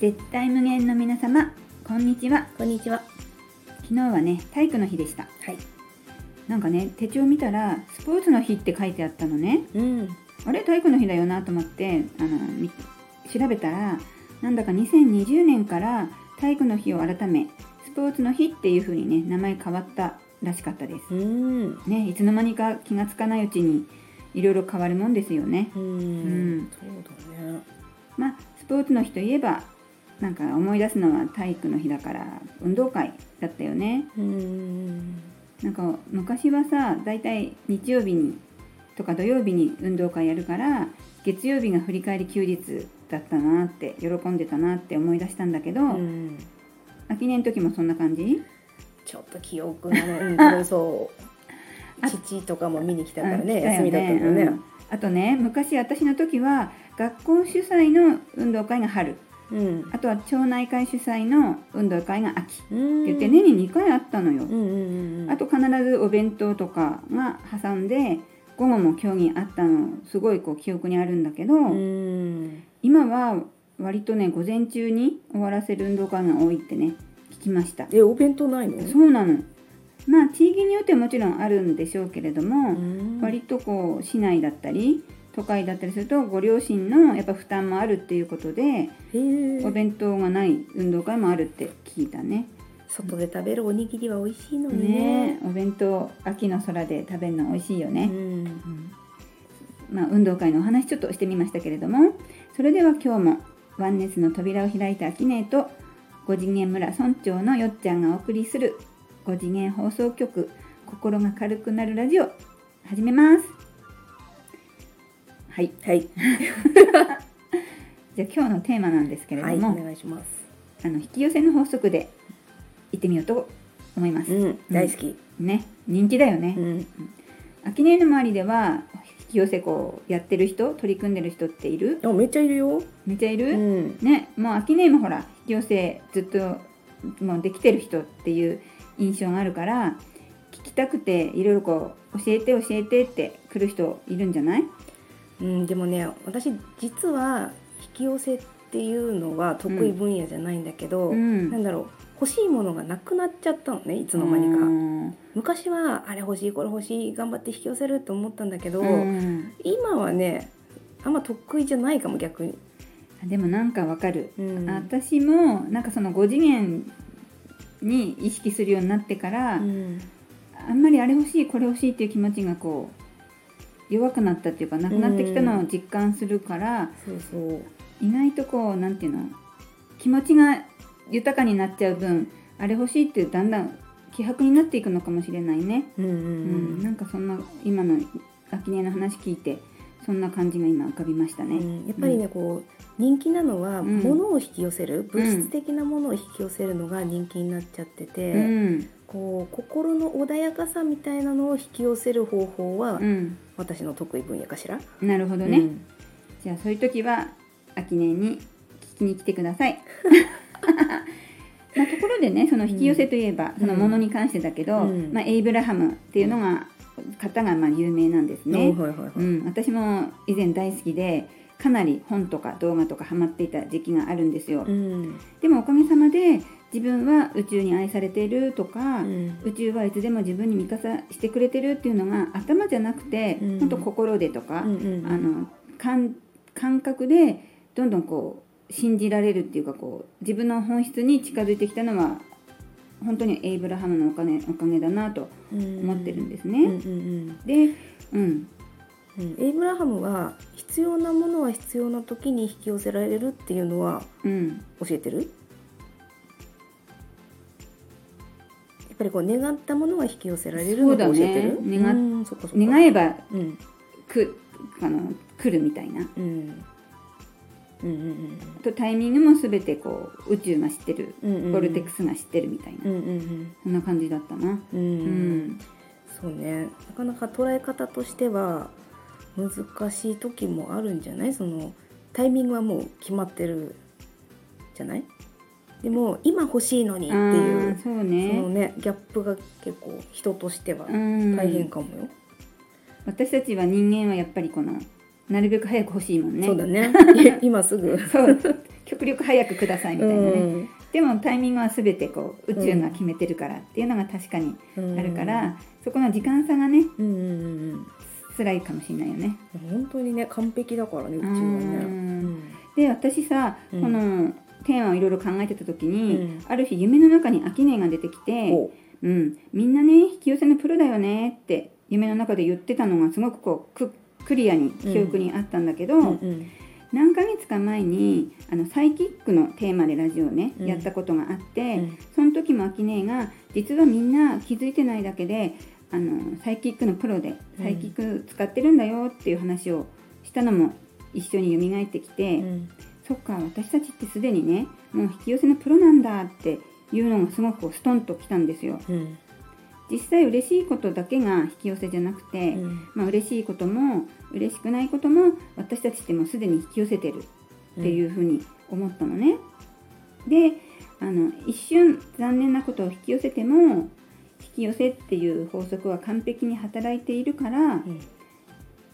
絶対無限の皆様こんにちはこんにちは。昨日はね体育の日でしたはい。なんかね手帳見たらスポーツの日って書いてあったのねうん。あれ？体育の日だよなと思ってあのみ調べたらなんだか2020年から体育の日を改めスポーツの日っていう風にね名前変わったらしかったですうん。ねいつの間にか気がつかないうちにいろいろ変わるもんですよねうん。んそうだね。まあスポーツの日といえばなんか思い出すのは体育の日だから運動会だったよねうん。なんか昔はさだいたい日曜日にとか土曜日に運動会やるから月曜日が振り返り休日だったなって喜んでたなって思い出したんだけど、うん。秋音の時もそんな感じ？ちょっと記憶がね、うん、そう。あ父とかも見に来たからあね、来たよ休みだったんだよねうん。あとね昔私の時は学校主催の運動会が春うん。あとは町内会主催の運動会が秋ってうん。言って年に2回あったのよ、うんうんうん。あと必ずお弁当とかが挟んで午後も競技あったのすごいこう記憶にあるんだけど、うん。今は割とね午前中に終わらせる運動会が多いってね聞きましたえ、お弁当ないの？そうなのまあ地域によってはもちろんあるんでしょうけれども、うん。割とこう市内だったり都会だったりするとご両親のやっぱ負担もあるっていうことでお。弁当がない運動会もあるって聞いたね外で食べるおにぎりは美味しいのにねね。お弁当秋の空で食べるの美味しいようね、ん。まあ、運動会のお話ちょっとしてみましたけれどもそれでは今日もワンネスの扉を開いた秋音と五次元村村長のよっちゃんがお送りする五次元放送局心が軽くなるラジオ始めますはいはい。じゃあ今日のテーマなんですけれどはい、も、お願いします。あの引き寄せの法則で行ってみようと思います、うん、大好き。ね人気だよね、うん。秋音の周りでは引き寄せこうやってる人取り組んでる人っている？あ、めっちゃいるよ。めっちゃいうる、ん。ねもう秋音もほら引き寄せずっともうできてる人っていう印象があるから聞きたくていろいろこう教えて教えてって来る人いるんじゃない？うん、でもね私実は引き寄せっていうのは得意分野じゃないんだけど、うん。なんだろう欲しいものがなくなっちゃったのねいつの間にか、うん。昔はあれ欲しいこれ欲しい頑張って引き寄せると思ったんだけど、うん。今はねあんま得意じゃないかも逆に、でもなんかわかる、うん。私もなんかその5次元に意識するようになってから、うん。あんまりあれ欲しいこれ欲しいっていう気持ちがこう弱くなったっていうかなくなってきたのを実感するから、そうそう。意外とこうなんていうの気持ちが豊かになっちゃう分あれ欲しいってだんだん希薄になっていくのかもしれないね、うんうんうん。なんかそんな今の秋音の話聞いてそんな感じが今浮かびましたね、うん。やっぱりね、こう人気なのは、うん。物を引き寄せる物質的なものを引き寄せるのが人気になっちゃってて、うん。こう心の穏やかさみたいなのを引き寄せる方法は、うん。私の得意分野かしら？なるほどね、うん。じゃあそういう時は秋音に聞きに来てください。まあ、ところでねその引き寄せといえば、うん。そのものに関してだけど、うん。まあ、エイブラハムっていうのが方がまあ有名なんですね。私も以前大好きでかなり本とか動画とかハマっていた時期があるんですよ。うん。でもおかげさまで自分は宇宙に愛されているとか、うん。宇宙はいつでも自分に味方してくれてるっていうのが頭じゃなくて、うん。ほんと心でとか、うんうんあの感感覚でどんどんこう信じられるっていうかこう自分の本質に近づいてきたのは本当にエイブラハムのおかげおかげだなと思ってるんですね。で、うん、うん。エイブラハムは必要なものは必要な時に引き寄せられるっていうのはうん、教えてる？やっぱりこう願ったものは引き寄せられるのが教えてる？願願えばうん。くあの来るみたいな。うん。うんうんとタイミングも全てこう宇宙が知ってる、うんうんうん。ボルテックスが知ってるみたいな、うんうんそん。な感じだったな。うんうん。うん。そうね。なかなか捉え方としては難しい時もあるんじゃない？そのタイミングはもう決まってるじゃない？でも今欲しいのにっていうそうそのねねギャップが結構人としてはうん。大変かもよ、私たちは人間はやっぱりこのなるべく早く欲しいもんね。そうだね。今すぐ。そう。極力早くくださいみたいなね、うん。でもタイミングは全てこう宇宙が決めてるからっていうのが確かにあるから、そこの時間差がねうんうんうんうん辛いかもしれないよね。本当にね完璧だからねうちはね。うん。で私さ、うん。このテーマをいろいろ考えてた時に、うん。ある日夢の中にアキネが出てきて、お。うん、みんなね引き寄せのプロだよねって夢の中で言ってたのがすごくこうククリアに記憶にあったんだけど、うん。うん。何ヶ月か前にあのサイキックのテーマでラジオをね、うん。やったことがあって、うん。その時もアキネが実はみんな気づいてないだけであのサイキックのプロでサイキック使ってるんだよっていう話をしたのも一緒に蘇ってきて、うん。そっか私たちってすでにねもう引き寄せのプロなんだっていうのがすごくこうストンときたんですよ。うん。実際嬉しいことだけが引き寄せじゃなくて、うん。まあ嬉しいことも嬉しくないことも私たちってもうすでに引き寄せてるっていうふうに思ったのね。であの一瞬残念なことを引き寄せても引き寄せっていう法則は完璧に働いているからうん。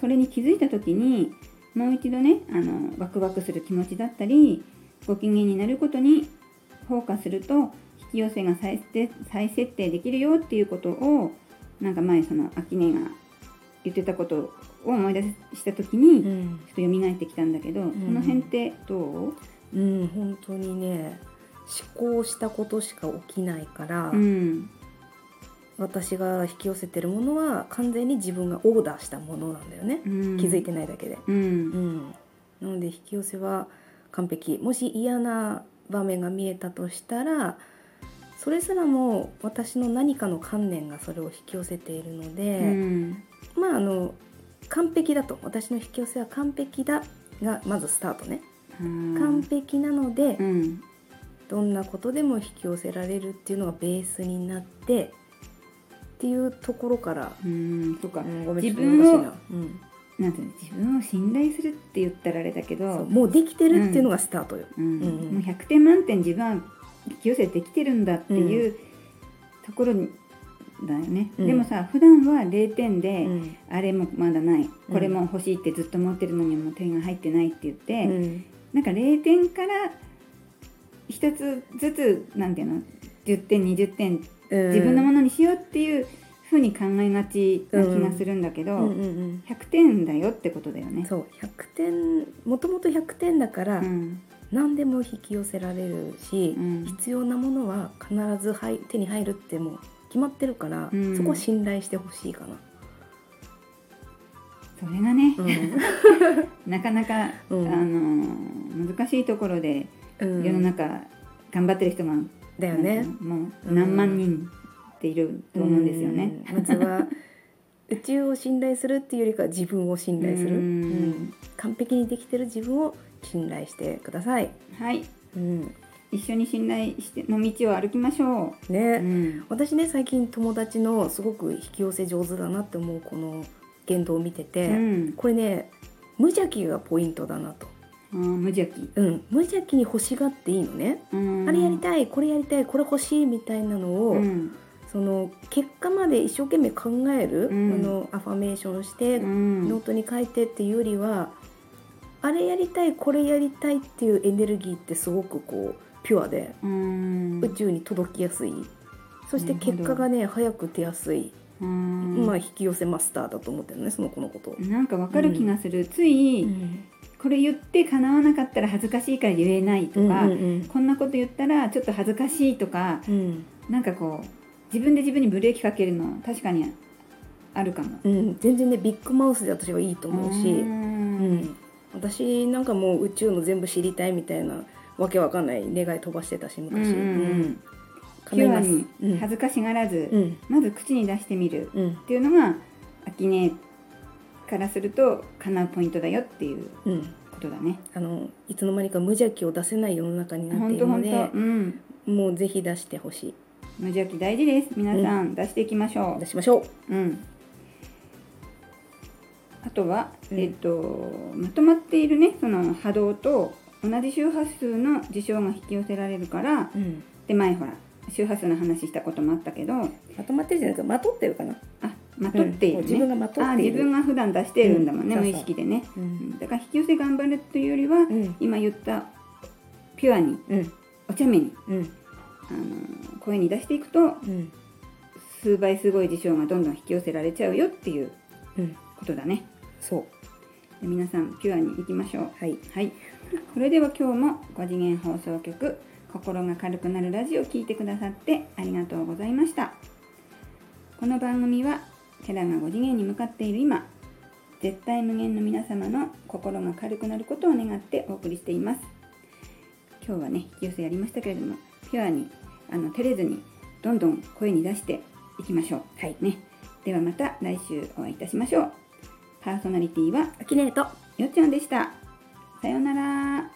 それに気づいた時にもう一度ねあのワクワクする気持ちだったりご機嫌になることにフォーカスすると引き寄せが再設再設定できるよっていうことをなんか前その秋音が言ってたことを思い出した時にちょうんっと蘇ってきたんだけど、ん。その辺ってどう？うん本当にね思考したことしか起きないから、うん私が引き寄せてるものは完全に自分がオーダーしたものなんだよね、うん、気づいてないだけで、ううん。ん、なので引き寄せは完璧。もし嫌な場面が見えたとしたらそれすらも私の何かの観念がそれを引き寄せているのうで、ん。まああの完璧だと。私の引き寄せは完璧だがまずスタートね、完璧なので、うん。どんなことでも引き寄せられるっていうのがベースになってっていうところから、うんそうか、うんごめん自分をな、うん。なんていうの自分を信頼するって言ったらあれだけどもうできてるっていうのがスタートよ。うんうんうん。もう100点満点自分は引き寄せてきてるんだっていうところにだよね、うん。でもさ普段は0点で、うん。あれもまだない。うん。これも欲しいってずっと思ってるのにもう点が入ってないって言って、うん。なんか0点から一つずつなんていうの10点20点自分のものにしようっていうふうに考えがちな気がするんだけど、うん。うんうん100点だよってことだよね。そう100点もともと100点だから、うん。何でも引き寄せられるし、うん。必要なものは必ず入手に入るってもう決まってるから、うん。そこは信頼してほしいかな。それがね、うん。なかなか、うん。あの難しいところでうん。世の中頑張ってる人が、だよね。もう何万人っていると思うんですよね。うん。まずは宇宙を信頼するっていうよりかは自分を信頼する、うん。うん。完璧にできてる自分を信頼してください。はい。うん、一緒に信頼しての道を歩きましょう。ね、うん。私ね最近友達のすごく引き寄せ上手だなって思うこの言動を見てて、うん。これね無邪気がポイントだなと、無邪気、うん、無邪気に欲しがっていいのね、うん。あれやりたいこれやりたいこれ欲しいみたいなのを、うん。その結果まで一生懸命考える、うん。あのアファメーションして、うん。ノートに書いてっていうよりはあれやりたいこれやりたいっていうエネルギーってすごくこうピュアでうん。宇宙に届きやすい。そして結果がね早く出やすい、うん。まあ引き寄せマスターだと思ってるねその子のこと。なんかわかる気がする、つい、これ言って叶わなかったら恥ずかしいから言えないとか、うんうんこんなこと言ったらちょっと恥ずかしいとかうん。なんかこう自分で自分にブレーキかけるの確かにあるかも。うん。全然ねビッグマウスで私はいいと思うし、ううん。ん私なんかもう宇宙の全部知りたいみたいなわけわかんない願い飛ばしてたしうん昔。うん。うん。ピュアにうん。恥ずかしがらず、うん。まず口に出してみるうんっていうのが秋音からすると叶うポイントだよっていううん。ことだね。あのいつの間にか無邪気を出せない世の中になっているので当、うん、もうぜひ出してほしい。無邪気大事です。皆さん、出していきましょ出しましょう。うん。あとは、うん。えっとまとまっているねその波動と同じ周波数の事象が引き寄せられるからう、うん、で前ほら周波数の話したこともあったけど、まとまってるじゃないかまとってるかな、あまとっているね。うん自分がまとっている。あ自分が普段出しているんだもんね、うん無意識でね。だから引き寄せ頑張るというよりは、うん。今言ったピュアにうん。お茶目に、うん。あの声に出していくとうん。数倍すごい事象がどんどん引き寄せられちゃうよっていううん。ことだね。そう。で皆さんピュアに行きましょう。はい。はい。それでは今日も5次元放送局心が軽くなるラジオを聞いてくださってありがとうございました。この番組はキャラが5次元に向かっている今絶対無限の皆様の心が軽くなることを願ってお送りしています。今日はね引き寄せやりましたけれどもピュアにあの照れずにどんどん声に出していきましょう。はいね。ではまた来週お会いいたしましょう。パーソナリティはアキネート。よっちゃんでした。さようなら